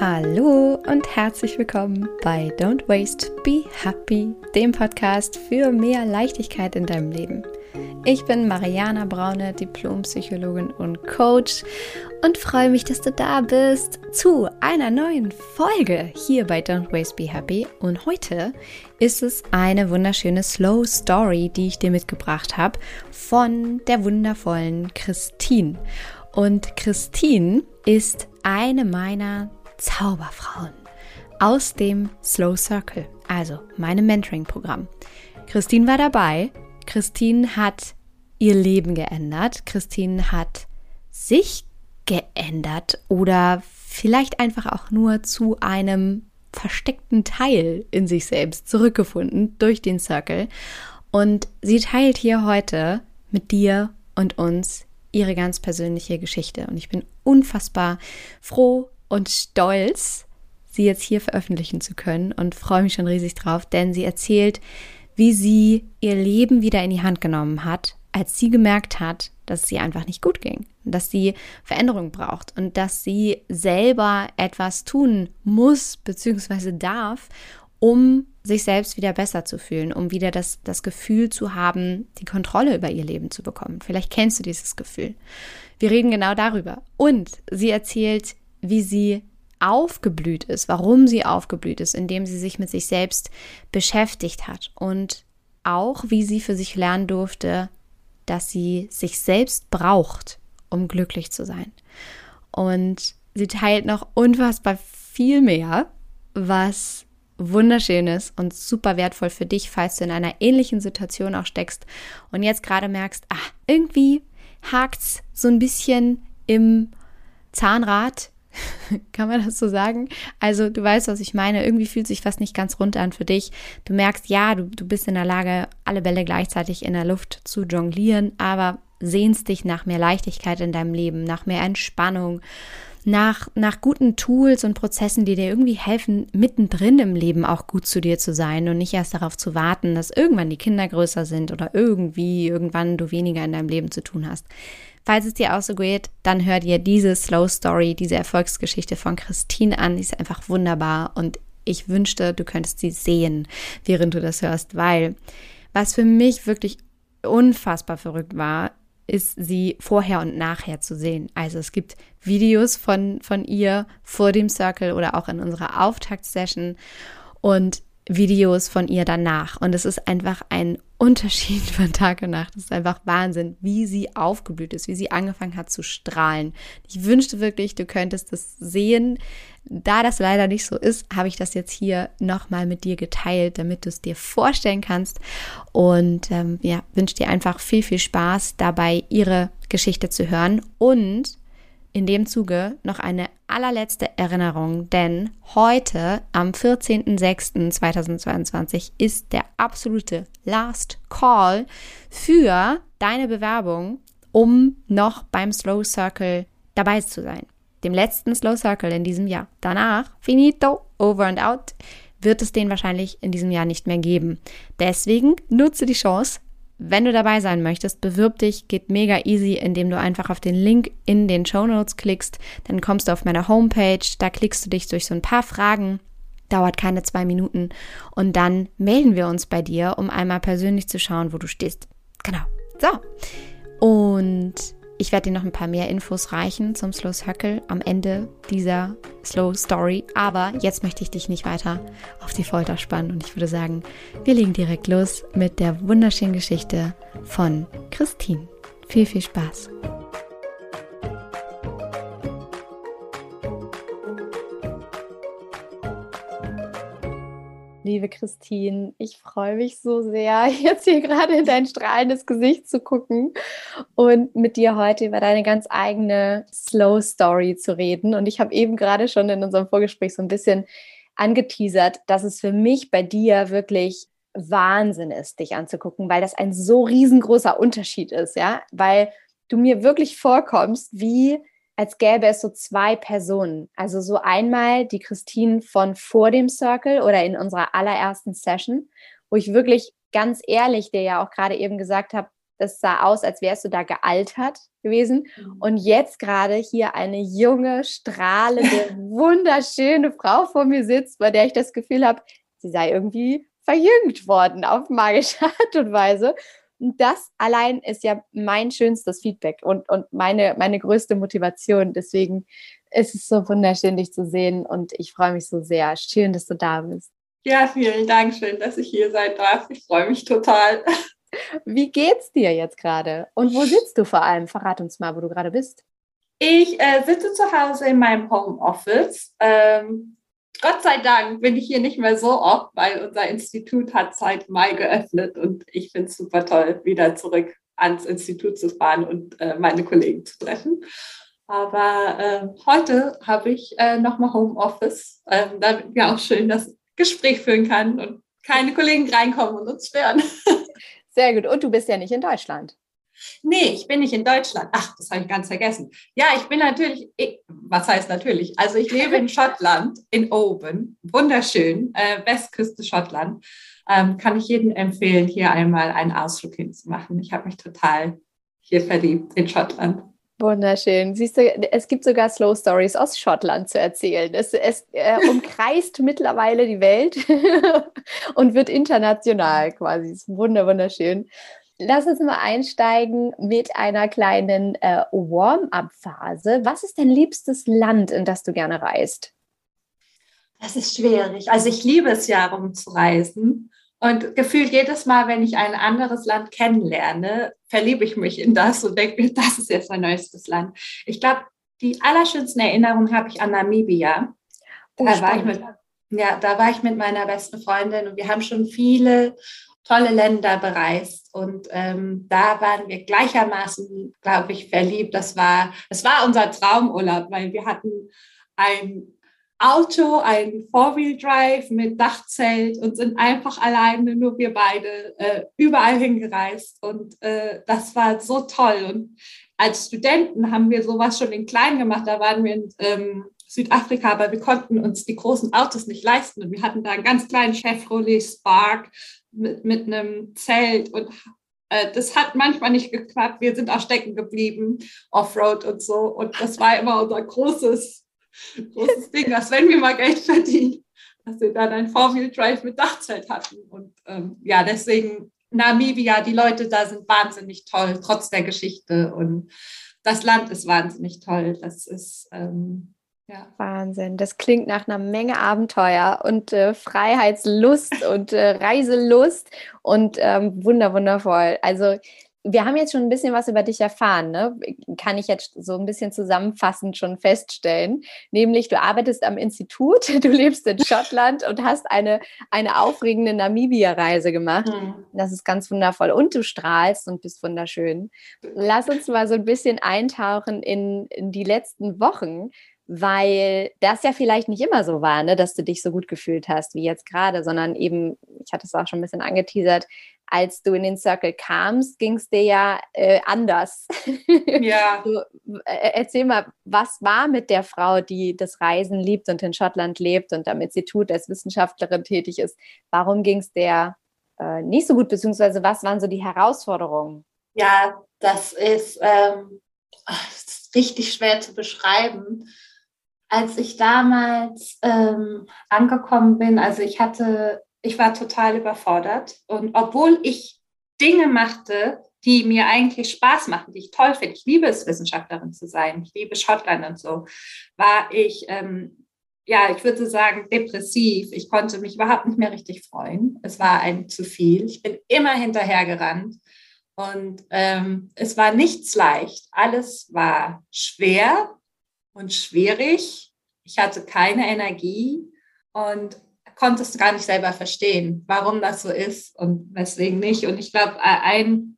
Hallo und herzlich willkommen bei Don't Waste, Be Happy, dem Podcast für mehr Leichtigkeit in deinem Leben. Ich bin Mariana Braune, Diplompsychologin und Coach und freue mich, dass du da bist zu einer neuen Folge hier bei Don't Waste Be Happy. Und heute ist es eine wunderschöne Slow Story, die ich dir mitgebracht habe von der wundervollen Christine. Und Christine ist eine meiner Zauberfrauen aus dem Slow Circle, also meinem Mentoring-Programm. Christine war dabei. Christine hat ihr Leben geändert. Christine hat sich geändert oder vielleicht einfach auch nur zu einem versteckten Teil in sich selbst zurückgefunden durch den Circle. Und sie teilt hier heute mit dir und uns ihre ganz persönliche Geschichte. Und ich bin unfassbar froh, und stolz, sie jetzt hier veröffentlichen zu können und freue mich schon riesig drauf, denn sie erzählt, wie sie ihr Leben wieder in die Hand genommen hat, als sie gemerkt hat, dass es ihr einfach nicht gut ging, dass sie Veränderung braucht und dass sie selber etwas tun muss bzw. darf, um sich selbst wieder besser zu fühlen, um wieder das, das Gefühl zu haben, die Kontrolle über ihr Leben zu bekommen. Vielleicht kennst du dieses Gefühl. Wir reden genau darüber. Und sie erzählt, wie sie aufgeblüht ist, warum sie aufgeblüht ist, indem sie sich mit sich selbst beschäftigt hat und auch wie sie für sich lernen durfte, dass sie sich selbst braucht, um glücklich zu sein. Und sie teilt noch unfassbar viel mehr, was wunderschön ist und super wertvoll für dich, falls du in einer ähnlichen Situation auch steckst und jetzt gerade merkst, ah, irgendwie hakt's so ein bisschen im Zahnrad Kann man das so sagen? Also du weißt, was ich meine. Irgendwie fühlt sich was nicht ganz rund an für dich. Du merkst, ja, du, du bist in der Lage, alle Bälle gleichzeitig in der Luft zu jonglieren, aber sehnst dich nach mehr Leichtigkeit in deinem Leben, nach mehr Entspannung, nach, nach guten Tools und Prozessen, die dir irgendwie helfen, mittendrin im Leben auch gut zu dir zu sein und nicht erst darauf zu warten, dass irgendwann die Kinder größer sind oder irgendwie irgendwann du weniger in deinem Leben zu tun hast. Falls es dir auch so geht, dann hör dir diese Slow Story, diese Erfolgsgeschichte von Christine an. Die ist einfach wunderbar und ich wünschte, du könntest sie sehen, während du das hörst, weil was für mich wirklich unfassbar verrückt war, ist sie vorher und nachher zu sehen. Also es gibt Videos von, von ihr vor dem Circle oder auch in unserer Auftaktsession und Videos von ihr danach. Und es ist einfach ein Unterschied von Tag und Nacht. Es ist einfach Wahnsinn, wie sie aufgeblüht ist, wie sie angefangen hat zu strahlen. Ich wünschte wirklich, du könntest das sehen. Da das leider nicht so ist, habe ich das jetzt hier nochmal mit dir geteilt, damit du es dir vorstellen kannst. Und ähm, ja, wünsche dir einfach viel, viel Spaß dabei, ihre Geschichte zu hören. Und in dem Zuge noch eine allerletzte Erinnerung, denn heute am 14.06.2022 ist der absolute Last Call für deine Bewerbung, um noch beim Slow Circle dabei zu sein. Dem letzten Slow Circle in diesem Jahr. Danach, finito, over and out, wird es den wahrscheinlich in diesem Jahr nicht mehr geben. Deswegen nutze die Chance, wenn du dabei sein möchtest, bewirb dich, geht mega easy, indem du einfach auf den Link in den Show Notes klickst. Dann kommst du auf meine Homepage, da klickst du dich durch so ein paar Fragen, dauert keine zwei Minuten und dann melden wir uns bei dir, um einmal persönlich zu schauen, wo du stehst. Genau. So. Und ich werde dir noch ein paar mehr Infos reichen zum Slow Circle am Ende dieser Slow Story. Aber jetzt möchte ich dich nicht weiter auf die Folter spannen und ich würde sagen, wir legen direkt los mit der wunderschönen Geschichte von Christine. Viel, viel Spaß! Liebe Christine. Ich freue mich so sehr, jetzt hier gerade in dein strahlendes Gesicht zu gucken und mit dir heute über deine ganz eigene Slow Story zu reden. Und ich habe eben gerade schon in unserem Vorgespräch so ein bisschen angeteasert, dass es für mich bei dir wirklich Wahnsinn ist, dich anzugucken, weil das ein so riesengroßer Unterschied ist, ja, weil du mir wirklich vorkommst wie als gäbe es so zwei Personen. Also so einmal die Christine von vor dem Circle oder in unserer allerersten Session, wo ich wirklich ganz ehrlich dir ja auch gerade eben gesagt habe, Das sah aus, als wärst du da gealtert gewesen. Mhm. Und jetzt gerade hier eine junge, strahlende, wunderschöne Frau vor mir sitzt, bei der ich das Gefühl habe, sie sei irgendwie verjüngt worden auf magische Art und Weise. Das allein ist ja mein schönstes Feedback und, und meine, meine größte Motivation. Deswegen ist es so wunderschön, dich zu sehen und ich freue mich so sehr. Schön, dass du da bist. Ja, vielen Dank. Schön, dass ich hier sein darf. Ich freue mich total. Wie geht's dir jetzt gerade? Und wo sitzt du vor allem? Verrat uns mal, wo du gerade bist. Ich äh, sitze zu Hause in meinem Homeoffice. Ähm, Gott sei Dank bin ich hier nicht mehr so oft, weil unser Institut hat seit Mai geöffnet und ich finde es super toll, wieder zurück ans Institut zu fahren und äh, meine Kollegen zu treffen. Aber äh, heute habe ich äh, nochmal Homeoffice, ähm, damit wir auch schön das Gespräch führen kann und keine Kollegen reinkommen und uns stören. Sehr gut. Und du bist ja nicht in Deutschland. Nee, ich bin nicht in Deutschland. Ach, das habe ich ganz vergessen. Ja, ich bin natürlich, ich, was heißt natürlich? Also ich lebe in Schottland, in Oban, wunderschön, äh, Westküste Schottland. Ähm, kann ich jedem empfehlen, hier einmal einen Ausflug hinzumachen. Ich habe mich total hier verliebt in Schottland. Wunderschön. Siehst du, es gibt sogar Slow Stories aus Schottland zu erzählen. Es, es äh, umkreist mittlerweile die Welt und wird international quasi. Ist wunder, wunderschön. Lass uns mal einsteigen mit einer kleinen äh, Warm-up-Phase. Was ist dein liebstes Land, in das du gerne reist? Das ist schwierig. Also ich liebe es ja, rumzureisen. Und gefühlt jedes Mal, wenn ich ein anderes Land kennenlerne, verliebe ich mich in das und denke mir, das ist jetzt mein neuestes Land. Ich glaube, die allerschönsten Erinnerungen habe ich an Namibia. Oh, da, war ich mit, ja, da war ich mit meiner besten Freundin und wir haben schon viele tolle Länder bereist und ähm, da waren wir gleichermaßen, glaube ich, verliebt. Das war, das war unser Traumurlaub, weil wir hatten ein Auto, ein Four-Wheel-Drive mit Dachzelt und sind einfach alleine, nur wir beide, äh, überall hingereist. Und äh, das war so toll. Und als Studenten haben wir sowas schon in klein gemacht. Da waren wir in ähm, Südafrika, aber wir konnten uns die großen Autos nicht leisten. Und wir hatten da einen ganz kleinen Chevrolet Spark mit, mit einem Zelt und äh, das hat manchmal nicht geklappt. Wir sind auch stecken geblieben, Offroad und so. Und das war immer unser großes großes Ding, dass wenn wir mal Geld verdienen, dass wir dann ein Four-Wheel-Drive mit Dachzelt hatten. Und ähm, ja, deswegen Namibia, die Leute da sind wahnsinnig toll, trotz der Geschichte. Und das Land ist wahnsinnig toll. Das ist ähm, ja. Wahnsinn. Das klingt nach einer Menge Abenteuer und äh, Freiheitslust und äh, Reiselust und ähm, wunder, wundervoll. Also wir haben jetzt schon ein bisschen was über dich erfahren, ne? kann ich jetzt so ein bisschen zusammenfassend schon feststellen. Nämlich, du arbeitest am Institut, du lebst in Schottland und hast eine, eine aufregende Namibia-Reise gemacht. Mhm. Das ist ganz wundervoll. Und du strahlst und bist wunderschön. Lass uns mal so ein bisschen eintauchen in, in die letzten Wochen weil das ja vielleicht nicht immer so war, ne, dass du dich so gut gefühlt hast wie jetzt gerade, sondern eben, ich hatte es auch schon ein bisschen angeteasert, als du in den Circle kamst, ging es dir ja äh, anders. Ja. du, äh, erzähl mal, was war mit der Frau, die das Reisen liebt und in Schottland lebt und am Institut als Wissenschaftlerin tätig ist? Warum ging es der äh, nicht so gut, beziehungsweise was waren so die Herausforderungen? Ja, das ist, ähm, das ist richtig schwer zu beschreiben als ich damals ähm, angekommen bin, also ich hatte, ich war total überfordert. Und obwohl ich Dinge machte, die mir eigentlich Spaß machen, die ich toll finde, ich liebe es, Wissenschaftlerin zu sein, ich liebe Schottland und so, war ich, ähm, ja, ich würde sagen, depressiv. Ich konnte mich überhaupt nicht mehr richtig freuen. Es war ein zu viel. Ich bin immer hinterhergerannt. Und ähm, es war nichts leicht. Alles war schwer und schwierig. Ich hatte keine Energie und konnte es gar nicht selber verstehen, warum das so ist und weswegen nicht. Und ich glaube, ein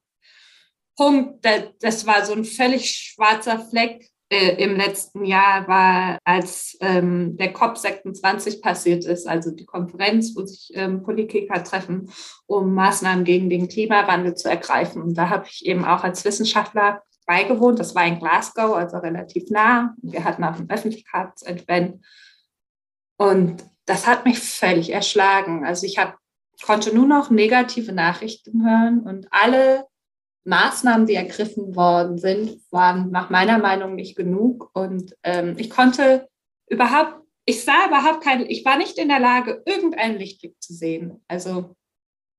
Punkt, das war so ein völlig schwarzer Fleck äh, im letzten Jahr, war, als ähm, der COP26 passiert ist, also die Konferenz, wo sich ähm, Politiker treffen, um Maßnahmen gegen den Klimawandel zu ergreifen. Und da habe ich eben auch als Wissenschaftler beigewohnt. Das war in Glasgow, also relativ nah. Wir hatten auch ein Öffentlichkeitsevent. Und das hat mich völlig erschlagen. Also ich hab, konnte nur noch negative Nachrichten hören und alle Maßnahmen, die ergriffen worden sind, waren nach meiner Meinung nicht genug. Und ähm, ich konnte überhaupt, ich sah überhaupt kein, ich war nicht in der Lage, irgendeinen Lichtblick zu sehen. Also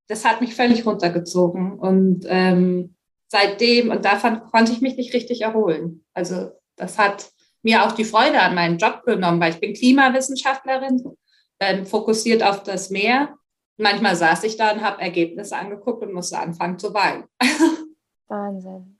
das hat mich völlig runtergezogen. Und ähm, seitdem, und davon konnte ich mich nicht richtig erholen. Also das hat mir auch die Freude an meinen Job genommen, weil ich bin Klimawissenschaftlerin, ähm, fokussiert auf das Meer. Manchmal saß ich da und habe Ergebnisse angeguckt und musste anfangen zu weinen. Wahnsinn.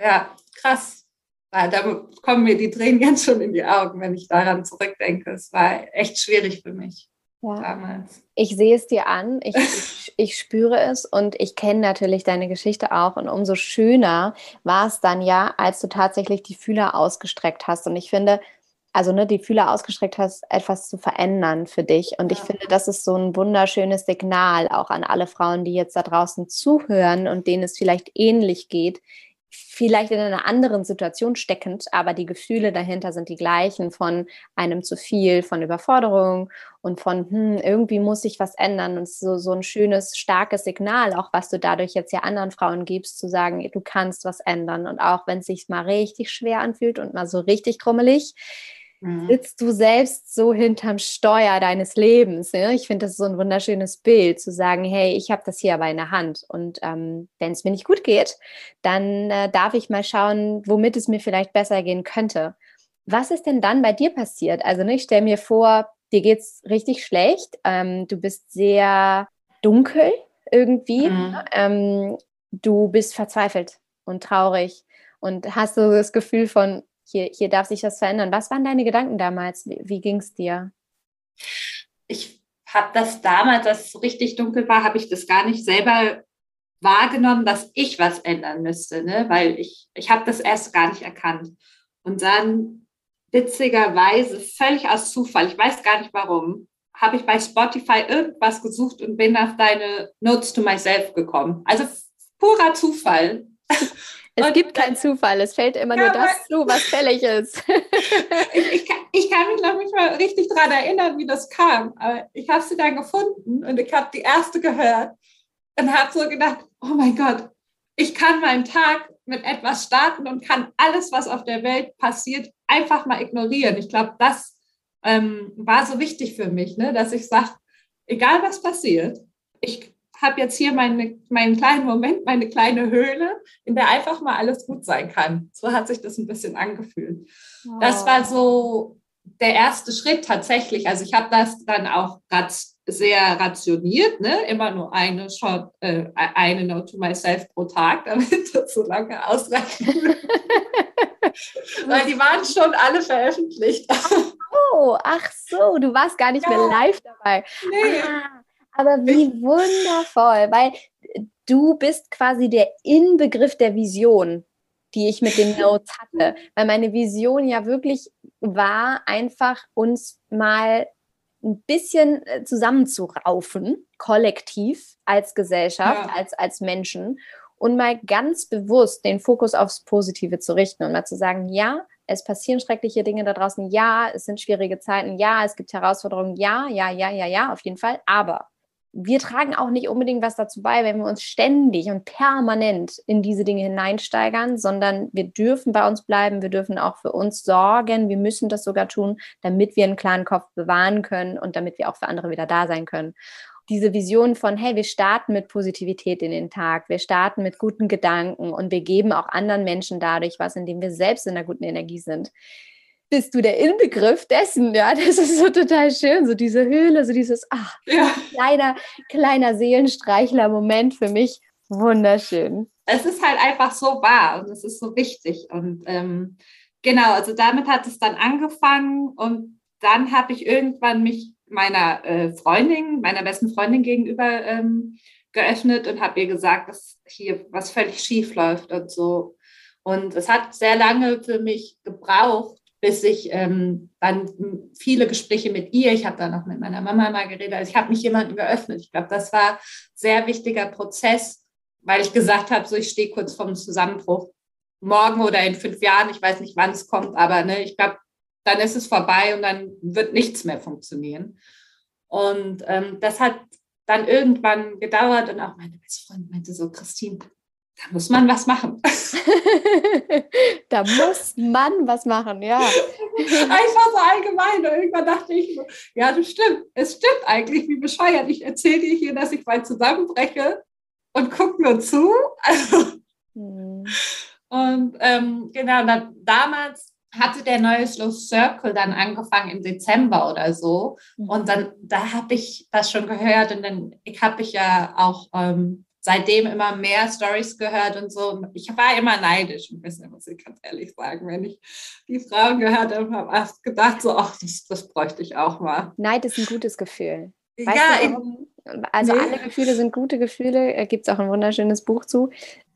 Ja, krass. Da kommen mir die Tränen jetzt schon in die Augen, wenn ich daran zurückdenke. Es war echt schwierig für mich ja. damals. Ich sehe es dir an, ich, ich, ich spüre es und ich kenne natürlich deine Geschichte auch. Und umso schöner war es dann ja, als du tatsächlich die Fühler ausgestreckt hast. Und ich finde, also ne, die Fühler ausgestreckt hast, etwas zu verändern für dich. Und ich finde, das ist so ein wunderschönes Signal auch an alle Frauen, die jetzt da draußen zuhören und denen es vielleicht ähnlich geht, vielleicht in einer anderen Situation steckend, aber die Gefühle dahinter sind die gleichen von einem zu viel, von Überforderung und von, hm, irgendwie muss sich was ändern. Und so, so ein schönes, starkes Signal, auch was du dadurch jetzt ja anderen Frauen gibst, zu sagen, du kannst was ändern. Und auch wenn es sich mal richtig schwer anfühlt und mal so richtig krummelig, mhm. sitzt du selbst so hinterm Steuer deines Lebens. Ne? Ich finde das so ein wunderschönes Bild, zu sagen, hey, ich habe das hier aber in der Hand. Und ähm, wenn es mir nicht gut geht, dann äh, darf ich mal schauen, womit es mir vielleicht besser gehen könnte. Was ist denn dann bei dir passiert? Also ne, ich stelle mir vor, dir geht es richtig schlecht, ähm, du bist sehr dunkel irgendwie, mhm. Ne? ähm, du bist verzweifelt und traurig und hast so das Gefühl von, hier, hier darf sich das verändern. Was waren deine Gedanken damals? Wie, wie ging es dir? Ich habe das damals, als es so richtig dunkel war, habe ich das gar nicht selber wahrgenommen, dass ich was ändern müsste, ne? weil ich, ich habe das erst gar nicht erkannt. Und dann witzigerweise, völlig aus Zufall, ich weiß gar nicht warum, habe ich bei Spotify irgendwas gesucht und bin auf deine Notes to Myself gekommen. Also purer Zufall. Es und gibt keinen Zufall, es fällt immer ja, nur das zu, was fällig ist. ich, ich, kann, ich, kann, mich noch nicht mal richtig daran erinnern, wie das kam, aber ich habe sie dann gefunden und ich habe die erste gehört und habe so gedacht, oh mein Gott, ich kann meinen Tag mit etwas starten und kann alles, was auf der Welt passiert, einfach mal ignorieren. Ich glaube, das ähm, war so wichtig für mich, ne, dass ich sage, egal was passiert, ich habe jetzt hier meine, meinen kleinen Moment, meine kleine Höhle, in der einfach mal alles gut sein kann. So hat sich das ein bisschen angefühlt. Oh. Das war so der erste Schritt tatsächlich. Also ich habe das dann auch sehr rationiert, ne? immer nur eine Shot, äh, eine Note to myself pro Tag, damit das so lange ausreicht. Weil die waren schon alle veröffentlicht. Oh, ach so, du warst gar nicht ja. mehr live dabei. Nee. Ah. Aber wie wundervoll, weil du bist quasi der Inbegriff der Vision, die ich mit den Notes hatte. Weil meine Vision ja wirklich war, einfach uns mal ein bisschen äh, zusammenzuraufen, kollektiv als Gesellschaft, ja. als, als Menschen und mal ganz bewusst den Fokus aufs Positive zu richten und mal zu sagen, ja, es passieren schreckliche Dinge da draußen, ja, es sind schwierige Zeiten, ja, es gibt Herausforderungen, ja, ja, ja, ja, ja, auf jeden Fall, aber wir tragen auch nicht unbedingt was dazu bei, wenn wir uns ständig und permanent in diese Dinge hineinsteigern, sondern wir dürfen bei uns bleiben, wir dürfen auch für uns sorgen, wir müssen das sogar tun, damit wir einen klaren Kopf bewahren können und damit wir auch für andere wieder da sein können. Diese Vision von, hey, wir starten mit Positivität in den Tag, wir starten mit guten Gedanken und wir geben auch anderen Menschen dadurch was, indem wir selbst in einer guten Energie sind bist du der Inbegriff dessen, ja, das ist so total schön, so diese Höhle, so dieses, ach, ja. kleiner, kleiner Seelenstreichler-Moment für mich, wunderschön. Es ist halt einfach so wahr und es ist so wichtig und ähm, genau, also damit hat es dann angefangen und dann habe ich irgendwann mich meiner äh, Freundin, meiner besten Freundin gegenüber ähm, geöffnet und habe ihr gesagt, dass hier was völlig schief läuft und so. Und es hat sehr lange für mich gebraucht, bis ich ähm, dann viele Gespräche mit ihr, ich habe dann noch mit meiner Mama mal geredet, also ich habe mich jemandem geöffnet. Ich glaube, das war ein sehr wichtiger Prozess, weil ich gesagt habe, so ich stehe kurz vorm Zusammenbruch. Morgen oder in fünf Jahren, ich weiß nicht, wann es kommt, aber ne, ich glaube, dann ist es vorbei und dann wird nichts mehr funktionieren. Und ähm, das hat dann irgendwann gedauert und auch meine beste Freundin meinte so, Christine, da muss man was machen. da muss man was machen, ja. Einfach so allgemein. Und irgendwann dachte ich, ja, das stimmt. Es stimmt eigentlich, wie bescheuert. Ich erzähle dir hier, dass ich mal zusammenbreche und guck nur zu. Also, hm. Und ähm, genau, dann, damals hatte der neue Slow Circle dann angefangen im Dezember oder so. Mhm. Und dann, da habe ich das schon gehört und dann ich habe ich ja auch ähm, seitdem immer mehr Stories gehört und so. Ich war immer neidisch ein bisschen, muss ich ganz ehrlich sagen. Wenn ich die Frauen gehört habe, habe ich gedacht, so, ach, das, das bräuchte ich auch mal. Neid ist ein gutes Gefühl. Weißt ja, du, also nee. alle Gefühle sind gute Gefühle, äh, gibt es auch ein wunderschönes Buch zu.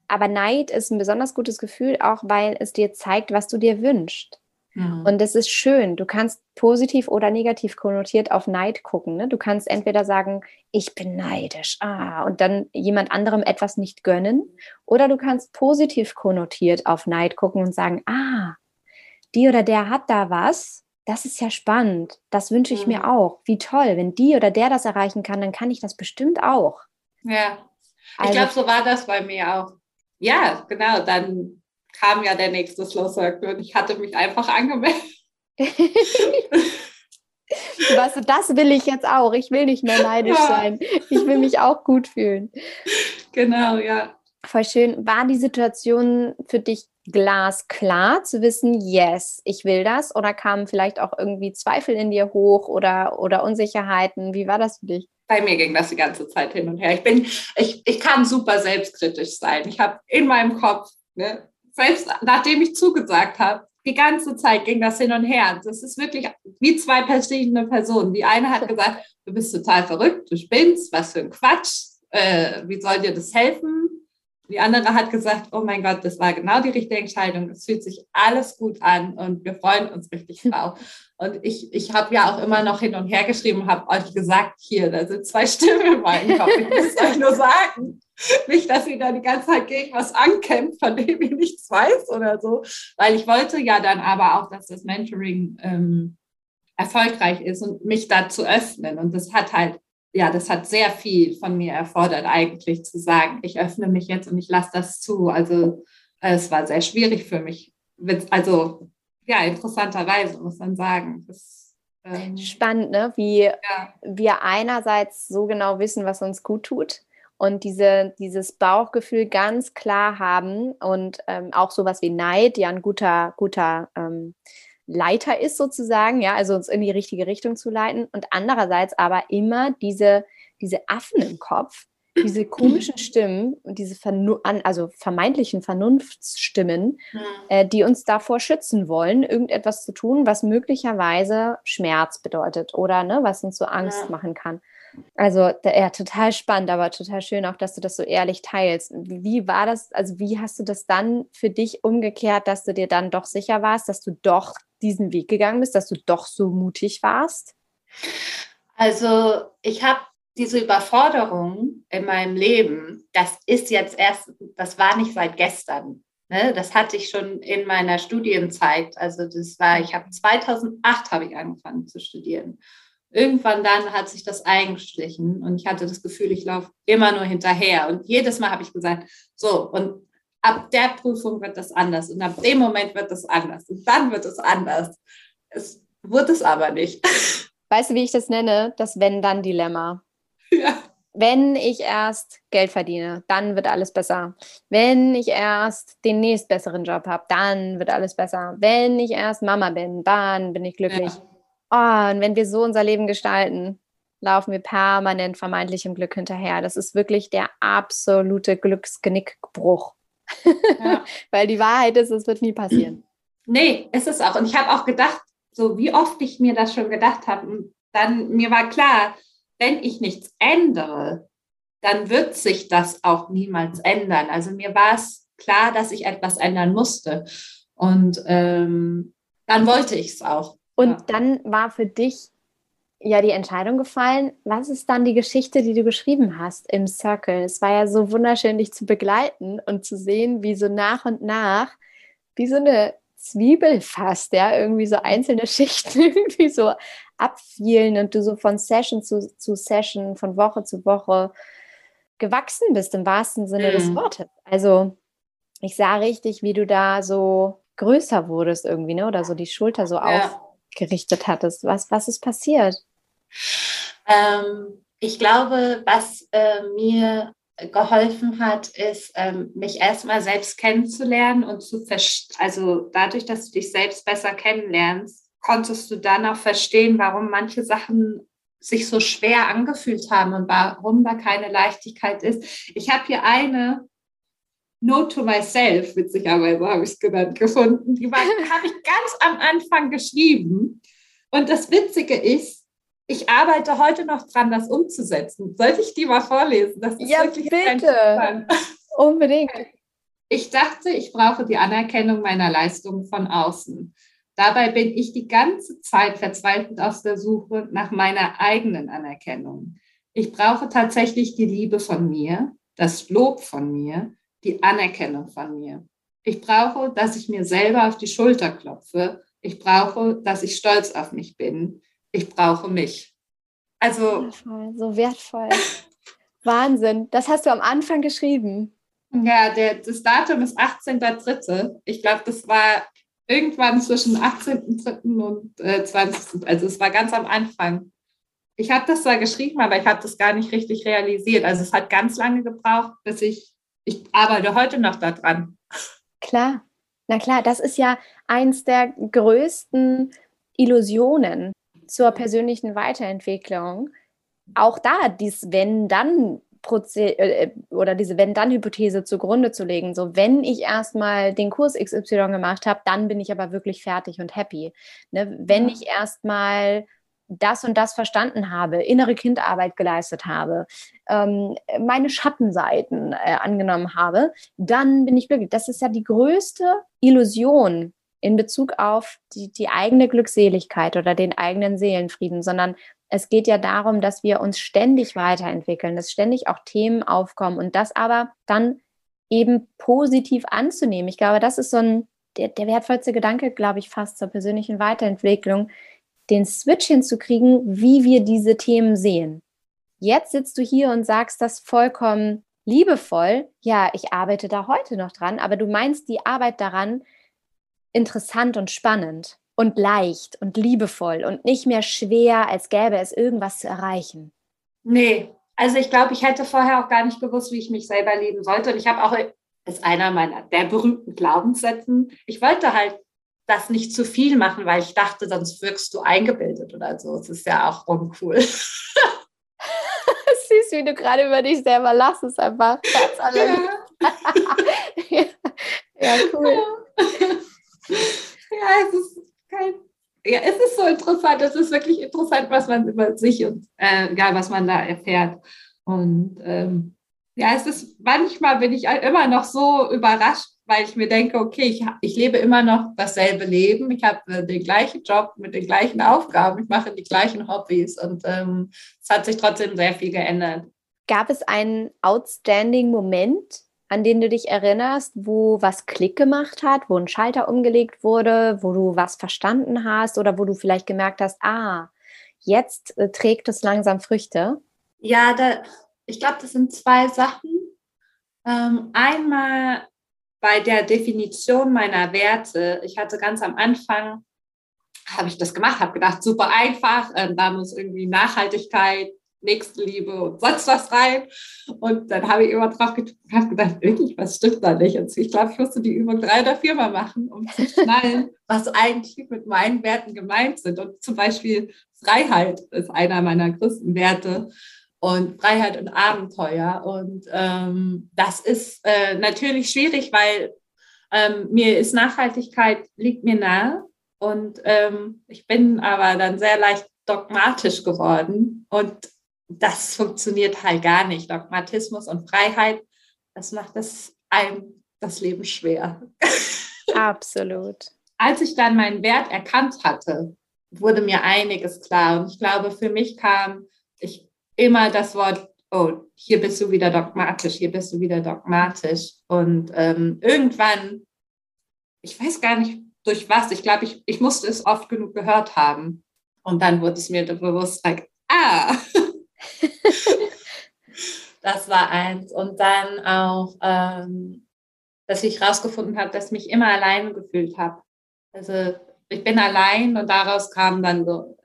Aber Neid ist ein besonders gutes Gefühl, auch weil es dir zeigt, was du dir wünschst. Mhm. Und es ist schön. Du kannst positiv oder negativ konnotiert auf Neid gucken. Ne? Du kannst entweder sagen, ich bin neidisch, ah, und dann jemand anderem etwas nicht gönnen. Oder du kannst positiv konnotiert auf Neid gucken und sagen, ah, die oder der hat da was. Das ist ja spannend. Das wünsche ich mhm. mir auch. Wie toll. Wenn die oder der das erreichen kann, dann kann ich das bestimmt auch. Ja. Ich also, glaube, so war das bei mir auch ja, genau, dann kam ja der nächste Slow Circle und ich hatte mich einfach angemeldet. weißt du, das will ich jetzt auch. Ich will nicht mehr neidisch ja. sein. Ich will mich auch gut fühlen. Genau, ja. Voll schön. War die Situation für dich glasklar zu wissen, yes, ich will das? Oder kamen vielleicht auch irgendwie Zweifel in dir hoch oder, oder Unsicherheiten? Wie war das für dich? bei mir ging das die ganze Zeit hin und her. Ich bin, ich, ich kann super selbstkritisch sein. Ich habe in meinem Kopf, ne, selbst nachdem ich zugesagt habe, die ganze Zeit ging das hin und her. Das ist wirklich wie zwei verschiedene Personen. Die eine hat gesagt, du bist total verrückt, du spinnst, was für ein Quatsch, äh, wie soll dir das helfen? Die andere hat gesagt, oh mein Gott, das war genau die richtige Entscheidung. Es fühlt sich alles gut an und wir freuen uns richtig drauf. Und ich, ich habe ja auch immer noch hin und her geschrieben und habe euch gesagt, hier, da sind zwei Stimmen in meinem Kopf. Ich muss euch nur sagen. Nicht, dass ihr da die ganze Zeit gegen was ankämpft, von dem ich nichts weiß oder so. Weil ich wollte ja dann aber auch, dass das Mentoring ähm, erfolgreich ist und mich da zu öffnen. Und das hat halt ja, das hat sehr viel von mir erfordert, eigentlich zu sagen, ich öffne mich jetzt und ich lasse das zu. Also es war sehr schwierig für mich. Also ja, interessanterweise muss man sagen. Das, ähm, Spannend, ne? wie ja. wir einerseits so genau wissen, was uns gut tut und diese, dieses Bauchgefühl ganz klar haben und ähm, auch sowas wie Neid, ja ein guter, guter ähm, Leiter ist sozusagen, ja, also uns in die richtige Richtung zu leiten und andererseits aber immer diese, diese Affen im Kopf, diese komischen Stimmen und diese also vermeintlichen Vernunftsstimmen, mhm. äh, die uns davor schützen wollen, irgendetwas zu tun, was möglicherweise Schmerz bedeutet oder ne, was uns so Angst ja. machen kann. Also ja, total spannend, aber total schön auch, dass du das so ehrlich teilst. Wie war das, also wie hast du das dann für dich umgekehrt, dass du dir dann doch sicher warst, dass du doch diesen Weg gegangen bist, dass du doch so mutig warst? Also ich habe diese Überforderung in meinem Leben, das ist jetzt erst, das war nicht seit gestern. Ne? Das hatte ich schon in meiner Studienzeit. Also das war, ich habe 2008 habe ich angefangen zu studieren. Irgendwann dann hat sich das eingeschlichen und ich hatte das Gefühl, ich laufe immer nur hinterher. Und jedes Mal habe ich gesagt, so, und ab der Prüfung wird das anders und ab dem Moment wird das anders und dann wird es anders. Es wird es aber nicht. Weißt du, wie ich das nenne? Das Wenn-Dann-Dilemma. Ja. Wenn ich erst Geld verdiene, dann wird alles besser. Wenn ich erst den nächstbesseren Job habe, dann wird alles besser. Wenn ich erst Mama bin, dann bin ich glücklich. Ja. Oh, und wenn wir so unser Leben gestalten, laufen wir permanent vermeintlichem Glück hinterher. Das ist wirklich der absolute Glücksgenickbruch. Ja. Weil die Wahrheit ist, es wird nie passieren. Nee, ist es auch. Und ich habe auch gedacht, so wie oft ich mir das schon gedacht habe, dann mir war klar, wenn ich nichts ändere, dann wird sich das auch niemals ändern. Also mir war es klar, dass ich etwas ändern musste. Und ähm, dann wollte ich es auch. Und ja. dann war für dich ja die Entscheidung gefallen. Was ist dann die Geschichte, die du geschrieben hast im Circle? Es war ja so wunderschön, dich zu begleiten und zu sehen, wie so nach und nach, wie so eine Zwiebel fast, ja, irgendwie so einzelne Schichten irgendwie so abfielen und du so von Session zu, zu Session, von Woche zu Woche gewachsen bist, im wahrsten Sinne mhm. des Wortes. Also ich sah richtig, wie du da so größer wurdest irgendwie, ne? Oder so die Schulter so ja. Aufgerichtet hattest. Was, was ist passiert? Ähm, ich glaube, was äh, mir geholfen hat, ist, ähm, mich erstmal selbst kennenzulernen und zu verstehen, also dadurch, dass du dich selbst besser kennenlernst, konntest du dann auch verstehen, warum manche Sachen sich so schwer angefühlt haben und warum da keine Leichtigkeit ist. Ich habe hier eine Note to myself, witzigerweise habe ich es genannt, gefunden. Die habe ich ganz am Anfang geschrieben. Und das Witzige ist, ich arbeite heute noch dran, das umzusetzen. Sollte ich die mal vorlesen? Das ist ja, wirklich bitte. Unbedingt. Ich dachte, ich brauche die Anerkennung meiner Leistungen von außen. Dabei bin ich die ganze Zeit verzweifelt auf der Suche nach meiner eigenen Anerkennung. Ich brauche tatsächlich die Liebe von mir, das Lob von mir, die Anerkennung von mir. Ich brauche, dass ich mir selber auf die Schulter klopfe. Ich brauche, dass ich stolz auf mich bin. Ich brauche mich. Also. So wertvoll. Wahnsinn. Das hast du am Anfang geschrieben. Ja, der, das Datum ist 18.3. Ich glaube, das war irgendwann zwischen 18.3. und äh, 20. Also es war ganz am Anfang. Ich habe das zwar geschrieben, aber ich habe das gar nicht richtig realisiert. Also es hat ganz lange gebraucht, bis ich, ich arbeite heute noch daran. Klar, na klar, das ist ja eins der größten Illusionen zur persönlichen Weiterentwicklung. Auch da, dies Wenn-Dann äh, oder diese Wenn-Dann-Hypothese zugrunde zu legen. So, wenn ich erstmal den Kurs XY gemacht habe, dann bin ich aber wirklich fertig und happy. Ne? Wenn ja. ich erstmal das und das verstanden habe, innere Kindarbeit geleistet habe, ähm, meine Schattenseiten äh, angenommen habe, dann bin ich glücklich. Das ist ja die größte Illusion in Bezug auf die, die eigene Glückseligkeit oder den eigenen Seelenfrieden, sondern es geht ja darum, dass wir uns ständig weiterentwickeln, dass ständig auch Themen aufkommen und das aber dann eben positiv anzunehmen. Ich glaube, das ist so ein, der, der wertvollste Gedanke, glaube ich, fast zur persönlichen Weiterentwicklung, den Switch hinzukriegen, wie wir diese Themen sehen. Jetzt sitzt du hier und sagst das vollkommen liebevoll. Ja, ich arbeite da heute noch dran, aber du meinst die Arbeit daran interessant und spannend und leicht und liebevoll und nicht mehr schwer, als gäbe es irgendwas zu erreichen. Nee, also ich glaube, ich hätte vorher auch gar nicht gewusst, wie ich mich selber lieben sollte. Und ich habe auch, das ist einer meiner der berühmten Glaubenssätzen, ich wollte halt das nicht zu viel machen, weil ich dachte, sonst wirkst du eingebildet oder so. Es ist ja auch uncool. Süß, wie du gerade über dich selber lachst, ist einfach ganz ja. ja, cool. Ja, es ist kein. Ja, es ist so interessant. Es ist wirklich interessant, was man über sich und äh, ja, was man da erfährt. Und ähm, ja, es ist manchmal bin ich immer noch so überrascht, weil ich mir denke, okay, ich, ich lebe immer noch dasselbe Leben. Ich habe äh, den gleichen Job mit den gleichen Aufgaben. Ich mache die gleichen Hobbys und ähm, es hat sich trotzdem sehr viel geändert. Gab es einen outstanding Moment, an den du dich erinnerst, wo was Klick gemacht hat, wo ein Schalter umgelegt wurde, wo du was verstanden hast oder wo du vielleicht gemerkt hast, ah, jetzt äh, trägt es langsam Früchte? Ja, da, ich glaube, das sind zwei Sachen. Ähm, einmal bei der Definition meiner Werte. Ich hatte ganz am Anfang, habe ich das gemacht, habe gedacht, super einfach, äh, da muss irgendwie Nachhaltigkeit, Nächstenliebe und sonst was rein. Und dann habe ich immer drauf gedacht, gedacht, wirklich, was stimmt da nicht? Und ich glaube, ich musste die Übung drei oder viermal machen, um zu schnallen, was eigentlich mit meinen Werten gemeint sind. Und zum Beispiel Freiheit ist einer meiner größten Werte und Freiheit und Abenteuer. Und ähm, das ist äh, natürlich schwierig, weil ähm, mir ist Nachhaltigkeit, liegt mir nahe. Und ähm, ich bin aber dann sehr leicht dogmatisch geworden. Und das funktioniert halt gar nicht. Dogmatismus und Freiheit, das macht das einem das Leben schwer. Absolut. Als ich dann meinen Wert erkannt hatte, wurde mir einiges klar. Und ich glaube, für mich kam immer das Wort, oh, hier bist du wieder dogmatisch, hier bist du wieder dogmatisch. Und ähm, irgendwann, ich weiß gar nicht durch was, ich glaube, ich, ich musste es oft genug gehört haben. Und dann wurde es mir bewusst, like, ah, Das war eins. Und dann auch, ähm, dass ich rausgefunden habe, dass ich mich immer alleine gefühlt habe. Also ich bin allein und daraus kamen dann so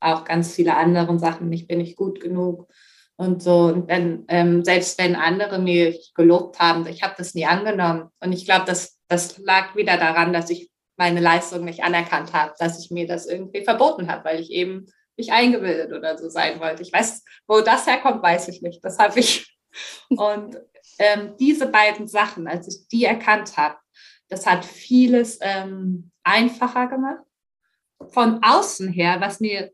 auch ganz viele andere Sachen. Ich bin nicht gut genug und so. Und wenn, ähm, selbst wenn andere mir gelobt haben, ich habe das nie angenommen. Und ich glaube, das, das lag wieder daran, dass ich meine Leistung nicht anerkannt habe, dass ich mir das irgendwie verboten habe, weil ich eben nicht eingebildet oder so sein wollte. Ich weiß, wo das herkommt, weiß ich nicht. Das habe ich. Und ähm, diese beiden Sachen, als ich die erkannt habe, das hat vieles ähm, einfacher gemacht. Von außen her, was mir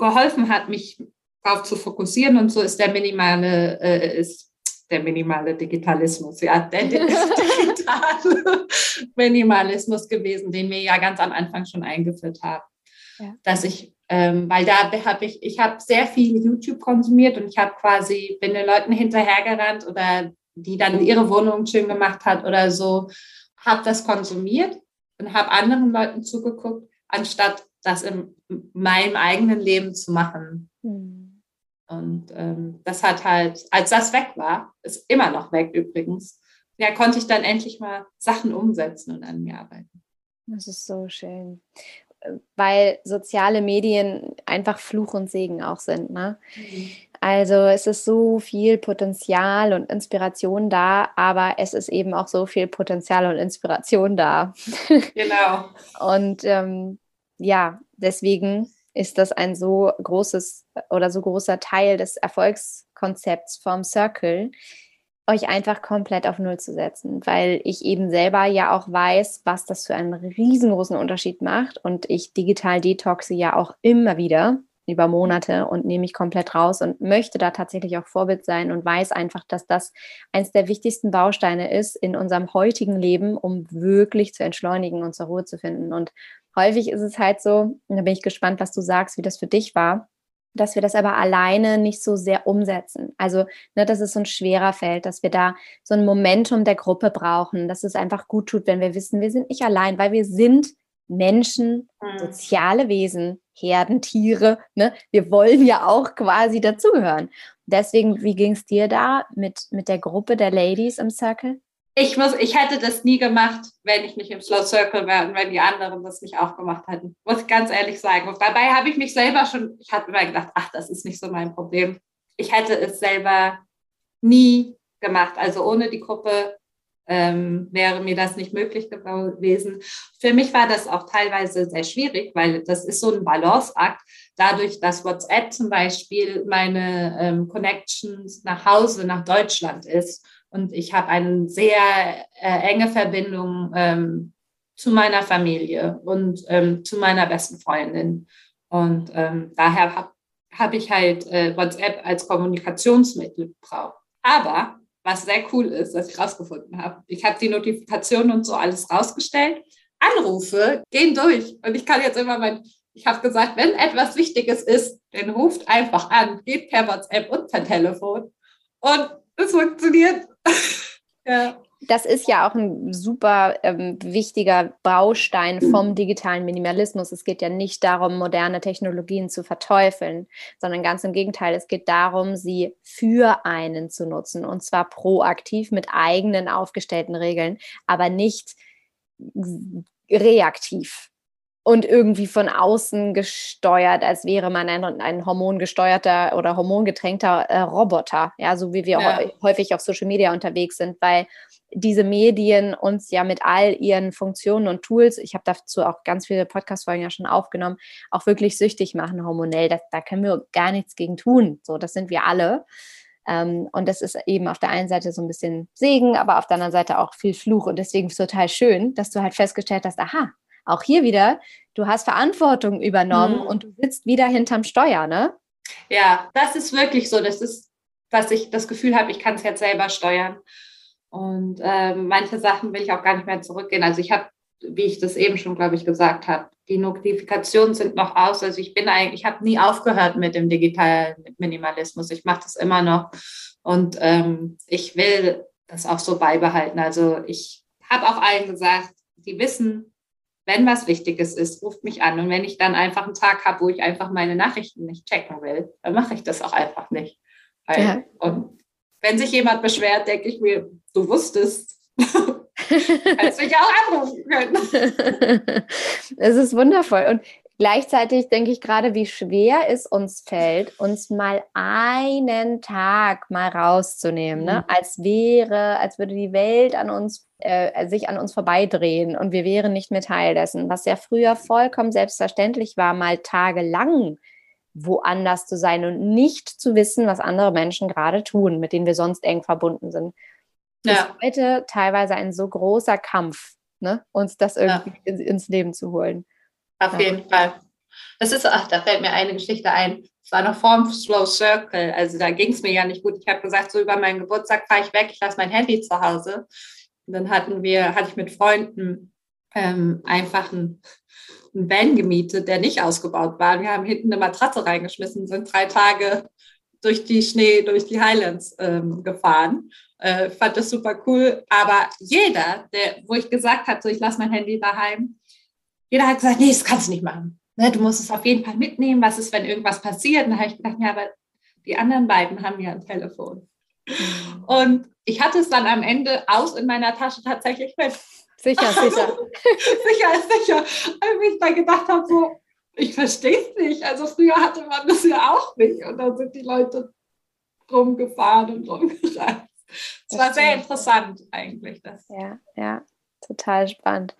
geholfen hat, mich darauf zu fokussieren und so ist der minimale, äh, ist der minimale Digitalismus, ja, der digitale Minimalismus gewesen, den wir ja ganz am Anfang schon eingeführt haben. Ja. Dass ich, ähm, weil da habe ich, ich habe sehr viel YouTube konsumiert und ich habe quasi, bin den Leuten hinterhergerannt oder die dann ihre Wohnung schön gemacht hat oder so, habe das konsumiert und habe anderen Leuten zugeguckt, anstatt das in meinem eigenen Leben zu machen. Mhm. Und ähm, das hat halt, als das weg war, ist immer noch weg übrigens, ja, konnte ich dann endlich mal Sachen umsetzen und an mir arbeiten. Das ist so schön. Weil soziale Medien einfach Fluch und Segen auch sind. Ne? Mhm. Also es ist so viel Potenzial und Inspiration da, aber es ist eben auch so viel Potenzial und Inspiration da. Genau. und ähm, ja, deswegen ist das ein so großes oder so großer Teil des Erfolgskonzepts vom Circle, euch einfach komplett auf Null zu setzen, weil ich eben selber ja auch weiß, was das für einen riesengroßen Unterschied macht und ich digital detoxe ja auch immer wieder über Monate und nehme mich komplett raus und möchte da tatsächlich auch Vorbild sein und weiß einfach, dass das eines der wichtigsten Bausteine ist in unserem heutigen Leben, um wirklich zu entschleunigen und zur Ruhe zu finden. Und häufig ist es halt so, und da bin ich gespannt, was du sagst, wie das für dich war, dass wir das aber alleine nicht so sehr umsetzen. Also, ne, dass es so ein schwerer Feld, dass wir da so ein Momentum der Gruppe brauchen, dass es einfach gut tut, wenn wir wissen, wir sind nicht allein, weil wir sind Menschen, mhm. soziale Wesen, Herdentiere. Ne? Wir wollen ja auch quasi dazugehören. Deswegen, wie ging es dir da mit, mit der Gruppe der Ladies im Circle? Ich, muss, ich hätte das nie gemacht, wenn ich nicht im Slow Circle wäre und wenn die anderen das nicht auch gemacht hätten. Muss ich ganz ehrlich sagen. Und dabei habe ich mich selber schon, ich habe immer gedacht, ach, das ist nicht so mein Problem. Ich hätte es selber nie gemacht. Also ohne die Gruppe ähm, wäre mir das nicht möglich gewesen. Für mich war das auch teilweise sehr schwierig, weil das ist so ein Balanceakt. Dadurch, dass WhatsApp zum Beispiel meine ähm, Connections nach Hause, nach Deutschland ist und ich habe eine sehr äh, enge Verbindung ähm, zu meiner Familie und ähm, zu meiner besten Freundin. Und ähm, daher habe hab ich halt äh, WhatsApp als Kommunikationsmittel gebraucht. Aber was sehr cool ist, dass ich rausgefunden habe. Ich habe die Notifikationen und so alles rausgestellt. Anrufe gehen durch und ich kann jetzt immer mein, ich habe gesagt, wenn etwas Wichtiges ist, dann ruft einfach an, geht per WhatsApp und per Telefon und es funktioniert. ja das ist ja auch ein super ähm, wichtiger Baustein vom digitalen Minimalismus. Es geht ja nicht darum, moderne Technologien zu verteufeln, sondern ganz im Gegenteil, es geht darum, sie für einen zu nutzen und zwar proaktiv mit eigenen aufgestellten Regeln, aber nicht reaktiv und irgendwie von außen gesteuert, als wäre man ein, ein hormongesteuerter oder hormongetränkter äh, Roboter, ja, so wie wir ja. häufig auf Social Media unterwegs sind, weil diese Medien uns ja mit all ihren Funktionen und Tools, ich habe dazu auch ganz viele Podcast-Folgen ja schon aufgenommen, auch wirklich süchtig machen hormonell. Das, da können wir gar nichts gegen tun. So, das sind wir alle. Ähm, und das ist eben auf der einen Seite so ein bisschen Segen, aber auf der anderen Seite auch viel Fluch. Und deswegen ist es total schön, dass du halt festgestellt hast, aha, auch hier wieder, du hast Verantwortung übernommen mhm. und du sitzt wieder hinterm Steuer, ne? Ja, das ist wirklich so. Das ist, dass ich das Gefühl habe, ich kann es jetzt selber steuern. Und äh, manche Sachen will ich auch gar nicht mehr zurückgehen. Also ich habe, wie ich das eben schon, glaube ich, gesagt habe, die Notifikationen sind noch aus. Also ich bin eigentlich, ich habe nie aufgehört mit dem digitalen Minimalismus. Ich mache das immer noch. Und ähm, ich will das auch so beibehalten. Also ich habe auch allen gesagt, die wissen, wenn was Wichtiges ist, ruft mich an. Und wenn ich dann einfach einen Tag habe, wo ich einfach meine Nachrichten nicht checken will, dann mache ich das auch einfach nicht. Ja. Und wenn sich jemand beschwert, denke ich mir, du wusstest. Hättest mich auch anrufen können. Es ist wundervoll. Und gleichzeitig denke ich gerade, wie schwer es uns fällt, uns mal einen Tag mal rauszunehmen, ne? Mhm. als wäre, als würde die Welt an uns äh, sich an uns vorbeidrehen und wir wären nicht mehr Teil dessen, was ja früher vollkommen selbstverständlich war, mal tagelang woanders zu sein und nicht zu wissen, was andere Menschen gerade tun, mit denen wir sonst eng verbunden sind. Ja. Ist heute teilweise ein so großer Kampf, ne, uns das irgendwie ja. ins, ins, Leben zu holen. Auf ja. jeden Fall. Das ist, ach, da fällt mir eine Geschichte ein. Es war noch vorm Slow Circle. Also da ging es mir ja nicht gut. Ich habe gesagt, so über meinen Geburtstag fahre ich weg, ich lasse mein Handy zu Hause. Und dann hatten wir, hatte ich mit Freunden ähm, einfach ein einen Van gemietet, der nicht ausgebaut war. Wir haben hinten eine Matratze reingeschmissen, sind drei Tage durch die Schnee, durch die Highlands ähm, gefahren. Äh, fand das super cool. Aber jeder, der, wo ich gesagt habe, so ich lasse mein Handy daheim, jeder hat gesagt, nee, das kannst du nicht machen. Ne, du musst es auf jeden Fall mitnehmen. Was ist, wenn irgendwas passiert? Und dann habe ich gedacht, ja, aber die anderen beiden haben ja ein Telefon. Mhm. Und ich hatte es dann am Ende aus in meiner Tasche tatsächlich mit. Sicher, sicher. sicher ist sicher. Als ich dann gedacht habe, so, ich verstehe es nicht. Also früher hatte man das ja auch nicht. Und dann sind die Leute rumgefahren und rumgereist. Es war sehr interessant eigentlich. Das. Ja, ja, total spannend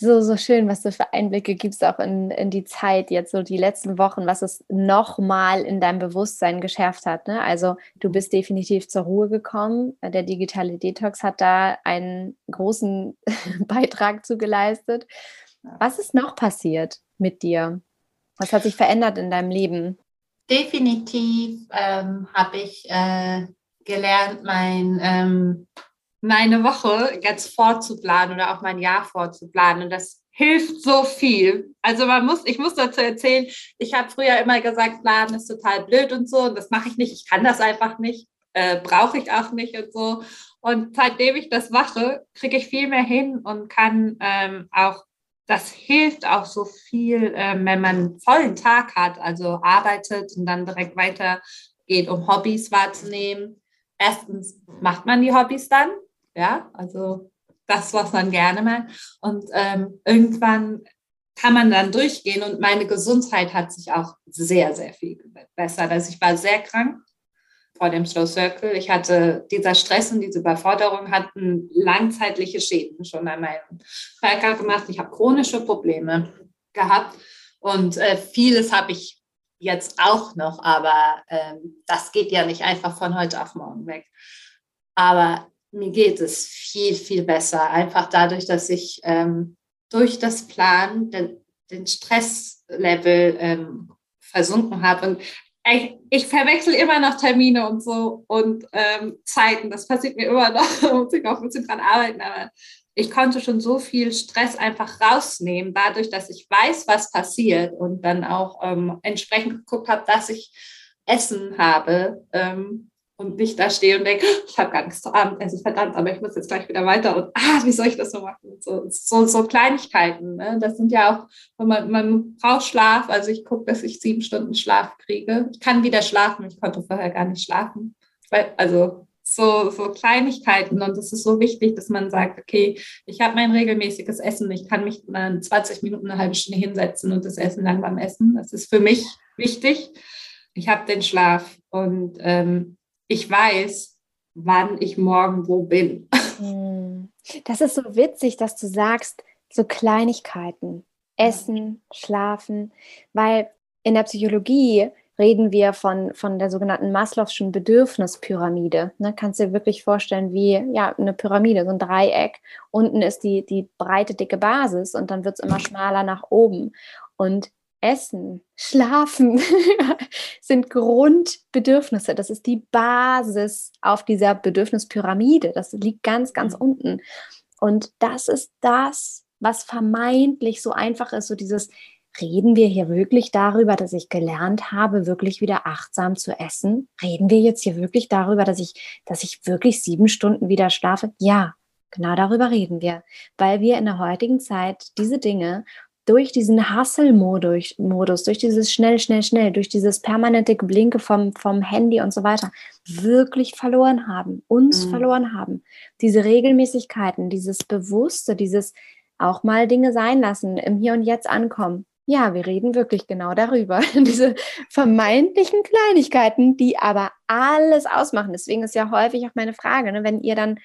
so, so schön, was du für Einblicke gibst, auch in, in die Zeit jetzt, so die letzten Wochen, was es nochmal in deinem Bewusstsein geschärft hat. Ne? Also du bist definitiv zur Ruhe gekommen. Der digitale Detox hat da einen großen Beitrag zu geleistet. Was ist noch passiert mit dir? Was hat sich verändert in deinem Leben? Definitiv ähm, habe ich äh, gelernt, mein ähm, meine Woche jetzt vorzuplanen oder auch mein Jahr vorzuplanen. Und das hilft so viel. Also man muss, ich muss dazu erzählen, ich habe früher immer gesagt, Planen ist total blöd und so. Und das mache ich nicht. Ich kann das einfach nicht. Äh, Brauche ich auch nicht und so. Und seitdem ich das mache, kriege ich viel mehr hin und kann ähm, auch, das hilft auch so viel, ähm, wenn man einen vollen Tag hat, also arbeitet und dann direkt weitergeht, um Hobbys wahrzunehmen. Erstens macht man die Hobbys dann, ja, also das, was man gerne macht. Und ähm, irgendwann kann man dann durchgehen und meine Gesundheit hat sich auch sehr, sehr viel gebessert. Also ich war sehr krank vor dem Slow Circle. Ich hatte dieser Stress und diese Überforderung hatten langzeitliche Schäden schon an meinem Körper gemacht. Ich habe chronische Probleme gehabt und äh, vieles habe ich jetzt auch noch, aber ähm, das geht ja nicht einfach von heute auf morgen weg. Aber mir geht es viel, viel besser. Einfach dadurch, dass ich ähm, durch das Plan den, den Stresslevel ähm, versunken habe. Und ich, ich verwechsel immer noch Termine und so und ähm, Zeiten. Das passiert mir immer noch. Da muss ich auch ein bisschen dran arbeiten. Aber ich konnte schon so viel Stress einfach rausnehmen, dadurch, dass ich weiß, was passiert und dann auch ähm, entsprechend geguckt habe, dass ich Essen habe, ähm, und nicht da stehe und denke, ich habe gar nichts zu Abendessen, verdammt, aber ich muss jetzt gleich wieder weiter und ah, wie soll ich das so machen? So, so, so Kleinigkeiten. Ne? Das sind ja auch, man, man braucht Schlaf. Also ich gucke, dass ich sieben Stunden Schlaf kriege. Ich kann wieder schlafen, ich konnte vorher gar nicht schlafen. Also so, so Kleinigkeiten und es ist so wichtig, dass man sagt, okay, ich habe mein regelmäßiges Essen, ich kann mich 20 Minuten, eine halbe Stunde hinsetzen und das Essen lang beim Essen. Das ist für mich wichtig. Ich habe den Schlaf und ähm, ich weiß, wann ich morgen wo bin. Hm. Das ist so witzig, dass du sagst, so Kleinigkeiten, Essen, Schlafen, weil in der Psychologie reden wir von, von der sogenannten Maslow'schen Bedürfnispyramide. Ne, kannst du dir wirklich vorstellen, wie ja, eine Pyramide, so ein Dreieck. Unten ist die, die breite, dicke Basis und dann wird es immer schmaler nach oben. Und Essen, Schlafen sind Grundbedürfnisse. Das ist die Basis auf dieser Bedürfnispyramide. Das liegt ganz, ganz mhm. unten. Und das ist das, was vermeintlich so einfach ist, so dieses, reden wir hier wirklich darüber, dass ich gelernt habe, wirklich wieder achtsam zu essen? Reden wir jetzt hier wirklich darüber, dass ich, dass ich wirklich sieben Stunden wieder schlafe? Ja, genau darüber reden wir, weil wir in der heutigen Zeit diese Dinge durch diesen Hustle-Modus, durch dieses schnell, schnell, schnell, durch dieses permanente Blinke vom, vom Handy und so weiter, wirklich verloren haben, uns mhm. verloren haben. Diese Regelmäßigkeiten, dieses Bewusste, dieses auch mal Dinge sein lassen, im Hier und Jetzt ankommen. Ja, wir reden wirklich genau darüber. Diese vermeintlichen Kleinigkeiten, die aber alles ausmachen. Deswegen ist ja häufig auch meine Frage, ne, wenn ihr dann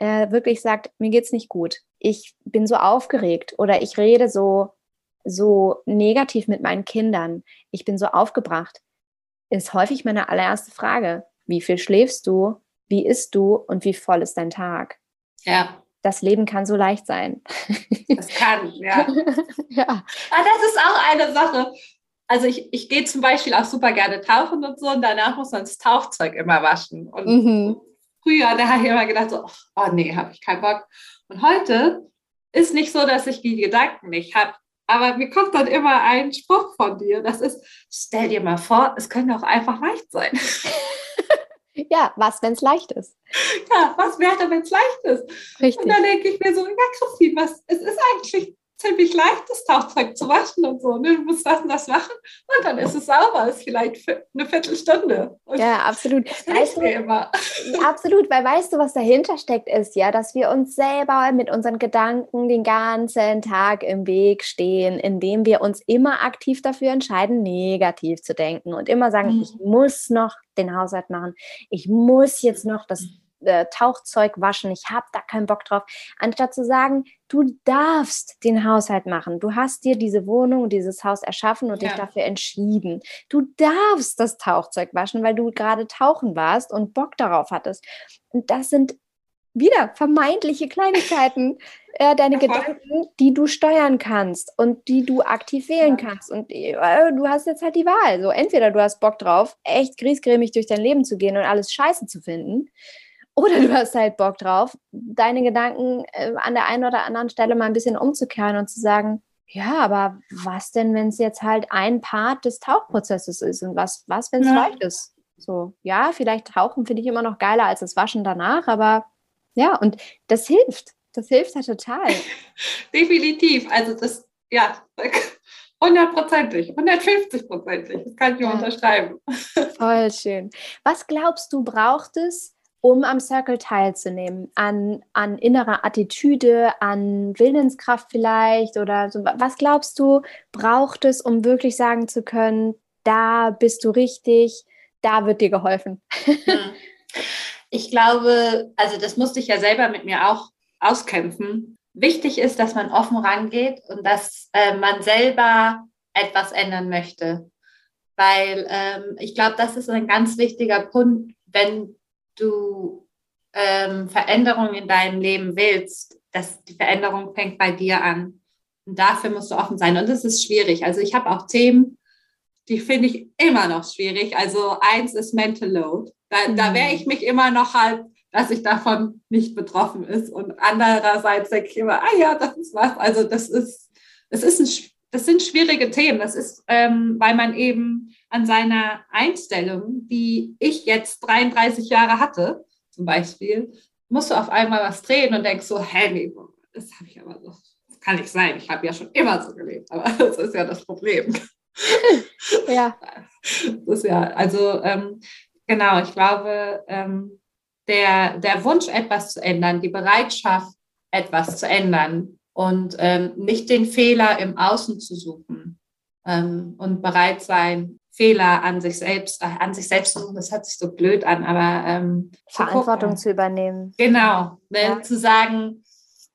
äh, wirklich sagt, mir geht's nicht gut, ich bin so aufgeregt oder ich rede so so negativ mit meinen Kindern, ich bin so aufgebracht, ist häufig meine allererste Frage: Wie viel schläfst du? Wie isst du und wie voll ist dein Tag? Ja. Das Leben kann so leicht sein. Das kann, ja. ja. Ah, das ist auch eine Sache. Also ich, ich gehe zum Beispiel auch super gerne tauchen und so und danach muss man das Tauchzeug immer waschen. Und mhm früher, da habe ich immer gedacht, so, oh nee, habe ich keinen Bock. Und heute ist nicht so, dass ich die Gedanken nicht habe. Aber mir kommt dann immer ein Spruch von dir. Das ist, stell dir mal vor, es könnte auch einfach leicht sein. Ja, was, wenn es leicht ist? Ja, was wäre, wenn es leicht ist? Richtig. Und dann denke ich mir so, ja, Christine, was, es ist eigentlich ziemlich leicht, das Tauchzeug zu waschen und so. Ne? Du musst das und das machen und dann ist es sauber. Ist vielleicht eine Viertelstunde. Und ja, absolut. Weißt du, immer. Absolut, weil weißt du, was dahinter steckt, ist ja, dass wir uns selber mit unseren Gedanken den ganzen Tag im Weg stehen, indem wir uns immer aktiv dafür entscheiden, negativ zu denken und immer sagen, mhm. ich muss noch den Haushalt machen, ich muss jetzt noch das äh, Tauchzeug waschen, ich habe da keinen Bock drauf, anstatt zu sagen, du darfst den Haushalt machen. Du hast dir diese Wohnung dieses Haus erschaffen und ja. dich dafür entschieden. Du darfst das Tauchzeug waschen, weil du gerade tauchen warst und Bock darauf hattest. Und das sind wieder vermeintliche Kleinigkeiten, äh, deine Gedanken, die du steuern kannst und die du aktiv wählen ja. kannst. Und äh, du hast jetzt halt die Wahl. So, entweder du hast Bock drauf, echt griesgrämig durch dein Leben zu gehen und alles scheiße zu finden, oder du hast halt Bock drauf, deine Gedanken äh, an der einen oder anderen Stelle mal ein bisschen umzukehren und zu sagen, ja, aber was denn, wenn es jetzt halt ein Part des Tauchprozesses ist und was, was wenn es ja. leicht ist? So, ja, vielleicht tauchen finde ich immer noch geiler als das Waschen danach, aber ja, und das hilft. Das hilft ja total. Definitiv. Also das, ja, hundertprozentig, 150 prozentig. Das kann ich ja. unterschreiben. Voll schön. Was glaubst du, braucht es, um am Circle teilzunehmen? An, an innerer Attitüde, an Willenskraft vielleicht oder so? Was glaubst du, braucht es, um wirklich sagen zu können, da bist du richtig, da wird dir geholfen? Ich glaube, also das musste ich ja selber mit mir auch auskämpfen. Wichtig ist, dass man offen rangeht und dass äh, man selber etwas ändern möchte. Weil ähm, ich glaube, das ist ein ganz wichtiger Punkt, wenn du ähm, Veränderung in deinem Leben willst, dass die Veränderung fängt bei dir an. Und dafür musst du offen sein. Und das ist schwierig. Also ich habe auch Themen, die finde ich immer noch schwierig. Also eins ist Mental Load. Da, mhm. da wehre ich mich immer noch halt, dass ich davon nicht betroffen ist. Und andererseits denke ich immer, ah ja, das ist was. Also das ist, das ist ein, das sind schwierige Themen. Das ist, ähm, weil man eben an seiner Einstellung, die ich jetzt 33 Jahre hatte, zum Beispiel, musst du auf einmal was drehen und denkst so, hä, nee, das habe ich aber doch, das kann nicht sein. Ich habe ja schon immer so gelebt, aber das ist ja das Problem. ja. Das ist ja, also ähm, genau, ich glaube, ähm, der, der Wunsch, etwas zu ändern, die Bereitschaft, etwas zu ändern und ähm, nicht den Fehler im Außen zu suchen ähm, und bereit sein, Fehler an sich selbst, äh, an sich selbst suchen, das hört sich so blöd an, aber ähm, Verantwortung zu, zu, übernehmen. Genau, ne, ja. zu sagen,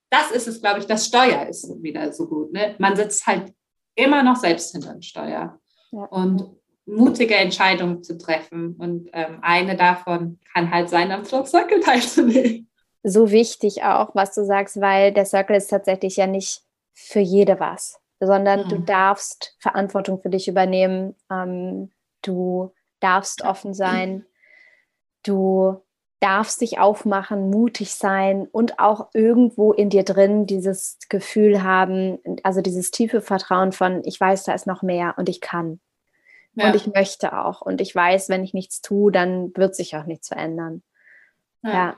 das ist es, glaube ich, das Steuer ist wieder so gut. Ne? Man sitzt halt immer noch selbst hinter dem Steuer ja. und mutige Entscheidungen zu treffen. Und ähm, eine davon kann halt sein, am Flop Circle teilzunehmen. So wichtig auch, was du sagst, weil der Circle ist tatsächlich ja nicht für jede was sondern mhm. du darfst Verantwortung für dich übernehmen. Ähm, du darfst offen sein. Du darfst dich aufmachen, mutig sein und auch irgendwo in dir drin dieses Gefühl haben, also dieses tiefe Vertrauen von, ich weiß, da ist noch mehr und ich kann. Ja. Und ich möchte auch. Und ich weiß, wenn ich nichts tue, dann wird sich auch nichts verändern. Ja. ja.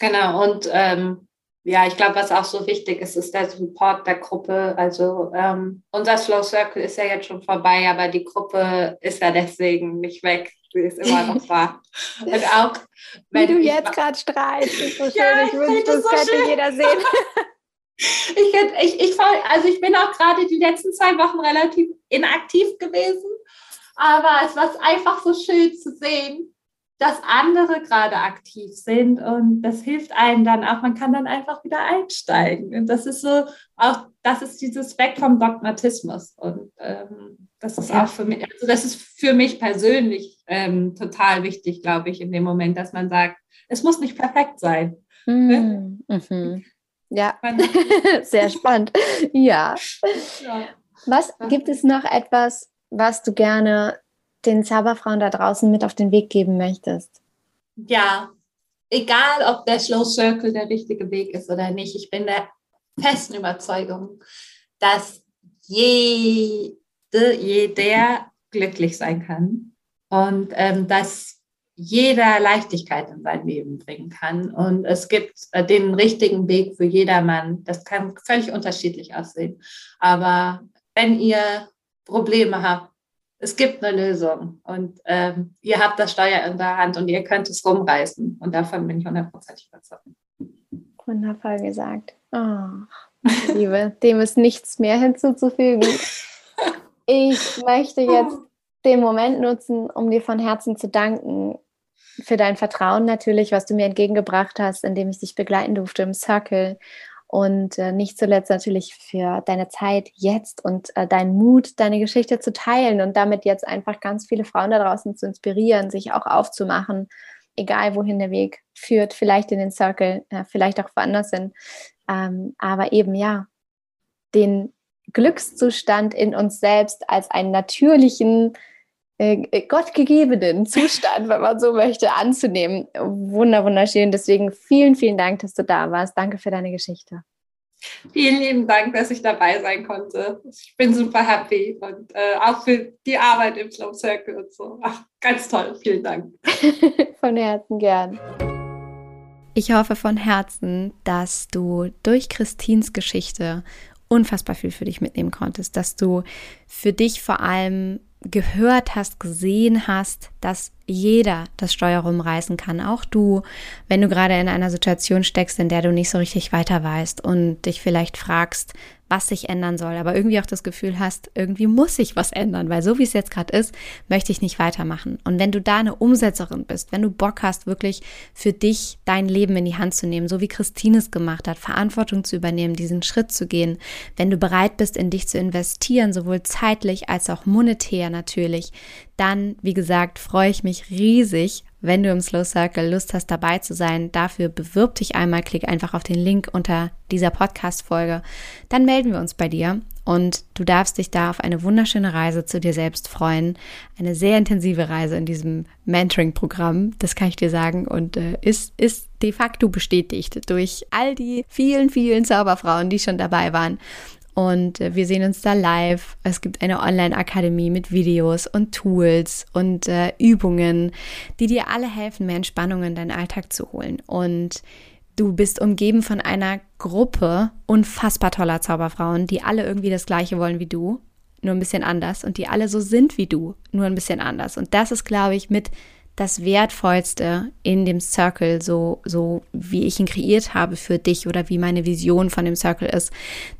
Genau. Und ähm, ja, ich glaube, was auch so wichtig ist, ist der Support der Gruppe. Also ähm, unser Slow Circle ist ja jetzt schon vorbei, aber die Gruppe ist ja deswegen nicht weg. Sie ist immer noch da. Und auch wenn Wie du jetzt gerade strahlst, ist so schön. Ja, ich wünschte, das so könnte schön. jeder sehen. ich, ich, ich, also ich bin auch gerade die letzten zwei Wochen relativ inaktiv gewesen, aber es war einfach so schön zu sehen, dass andere gerade aktiv sind und das hilft einem dann auch, man kann dann einfach wieder einsteigen. Und das ist so, auch das ist dieses Weg vom Dogmatismus. Und ähm, das ist ja. auch für mich, also das ist für mich persönlich ähm, total wichtig, glaube ich, in dem Moment, dass man sagt, es muss nicht perfekt sein. Mhm. Mhm. Ja, sehr spannend. Ja. ja. Was gibt es noch etwas, was du gerne den Zauberfrauen da draußen mit auf den Weg geben möchtest? Ja, egal ob der Slow Circle der richtige Weg ist oder nicht, ich bin der festen Überzeugung, dass jede, jeder glücklich sein kann und ähm, dass jeder Leichtigkeit in sein Leben bringen kann. Und es gibt äh, den richtigen Weg für jedermann. Das kann völlig unterschiedlich aussehen. Aber wenn ihr Probleme habt, es gibt eine Lösung und ähm, ihr habt das Steuer in der Hand und ihr könnt es rumreißen. Und davon bin ich hundertprozentig überzeugt. Wundervoll gesagt. Oh, Liebe, dem ist nichts mehr hinzuzufügen. Ich möchte jetzt den Moment nutzen, um dir von Herzen zu danken für dein Vertrauen natürlich, was du mir entgegengebracht hast, indem ich dich begleiten durfte im Circle und äh, nicht zuletzt natürlich für deine Zeit jetzt und äh, deinen Mut, deine Geschichte zu teilen und damit jetzt einfach ganz viele Frauen da draußen zu inspirieren, sich auch aufzumachen, egal wohin der Weg führt, vielleicht in den Circle, äh, vielleicht auch woanders hin. Ähm, aber eben ja, den Glückszustand in uns selbst als einen natürlichen gottgegebenen Zustand, wenn man so möchte, anzunehmen. Wunder, wunderschön. Deswegen vielen, vielen Dank, dass du da warst. Danke für deine Geschichte. Vielen lieben Dank, dass ich dabei sein konnte. Ich bin super happy und äh, auch für die Arbeit im Slow Circle und so. Ach, ganz toll. Vielen Dank. von Herzen gern. Ich hoffe von Herzen, dass du durch Christins Geschichte unfassbar viel für dich mitnehmen konntest, dass du für dich vor allem gehört hast, gesehen hast, dass jeder das Steuer rumreißen kann, auch du, wenn du gerade in einer Situation steckst, in der du nicht so richtig weiter weißt und dich vielleicht fragst, was sich ändern soll, aber irgendwie auch das Gefühl hast, irgendwie muss sich was ändern, weil so wie es jetzt gerade ist, möchte ich nicht weitermachen. Und wenn du da eine Umsetzerin bist, wenn du Bock hast, wirklich für dich dein Leben in die Hand zu nehmen, so wie Christine es gemacht hat, Verantwortung zu übernehmen, diesen Schritt zu gehen, wenn du bereit bist, in dich zu investieren, sowohl zeitlich als auch monetär natürlich, dann, wie gesagt, freue ich mich riesig, wenn du im Slow Circle Lust hast, dabei zu sein. Dafür bewirb dich einmal, klick einfach auf den Link unter dieser Podcast-Folge. Dann melden wir uns bei dir und du darfst dich da auf eine wunderschöne Reise zu dir selbst freuen. Eine sehr intensive Reise in diesem Mentoring-Programm, das kann ich dir sagen und äh, ist, ist de facto bestätigt durch all die vielen, vielen Zauberfrauen, die schon dabei waren. Und äh, wir sehen uns da live. Es gibt eine Online-Akademie mit Videos und Tools und äh, Übungen, die dir alle helfen, mehr Entspannung in deinen Alltag zu holen. Und du bist umgeben von einer Gruppe unfassbar toller Zauberfrauen, die alle irgendwie das Gleiche wollen wie du, nur ein bisschen anders und die alle so sind wie du, nur ein bisschen anders. Und das ist, glaube ich, mit das Wertvollste in dem Circle, so, so wie ich ihn kreiert habe für dich oder wie meine Vision von dem Circle ist,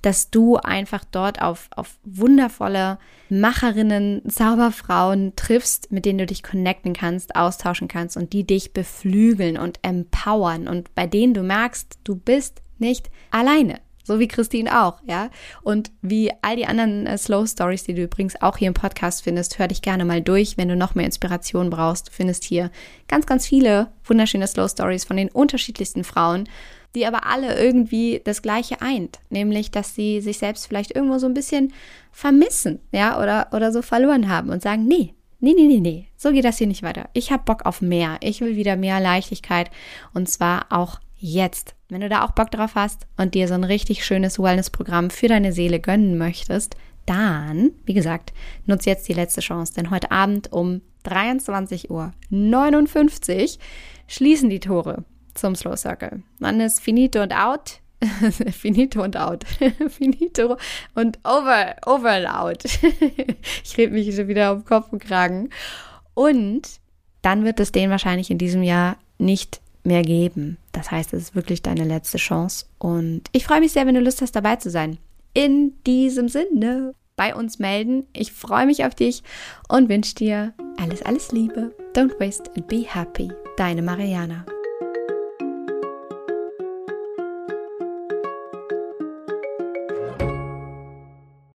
dass du einfach dort auf, auf wundervolle Macherinnen, Zauberfrauen triffst, mit denen du dich connecten kannst, austauschen kannst und die dich beflügeln und empowern und bei denen du merkst, du bist nicht alleine. So wie Christine auch, ja. Und wie all die anderen äh, Slow Stories, die du übrigens auch hier im Podcast findest, hör dich gerne mal durch, wenn du noch mehr Inspiration brauchst. Du findest hier ganz, ganz viele wunderschöne Slow Stories von den unterschiedlichsten Frauen, die aber alle irgendwie das Gleiche eint, nämlich, dass sie sich selbst vielleicht irgendwo so ein bisschen vermissen, ja, oder, oder so verloren haben und sagen, nee, nee, nee, nee, nee, so geht das hier nicht weiter. Ich habe Bock auf mehr. Ich will wieder mehr Leichtigkeit und zwar auch jetzt. Wenn du da auch Bock drauf hast und dir so ein richtig schönes Wellness-Programm für deine Seele gönnen möchtest, dann, wie gesagt, nutze jetzt die letzte Chance, denn heute Abend um 23.59 Uhr schließen die Tore zum Slow Circle. Dann ist finito und out. Finito und out. Finito und over, over and out. ich rede mich schon wieder auf Kopf und Kragen. Und dann wird es den wahrscheinlich in diesem Jahr nicht mehr geben. Das heißt, es ist wirklich deine letzte Chance. Und ich freue mich sehr, wenn du Lust hast, dabei zu sein. In diesem Sinne, bei uns melden. Ich freue mich auf dich und wünsche dir alles, alles Liebe. Don't waste and be happy. Deine Mariana.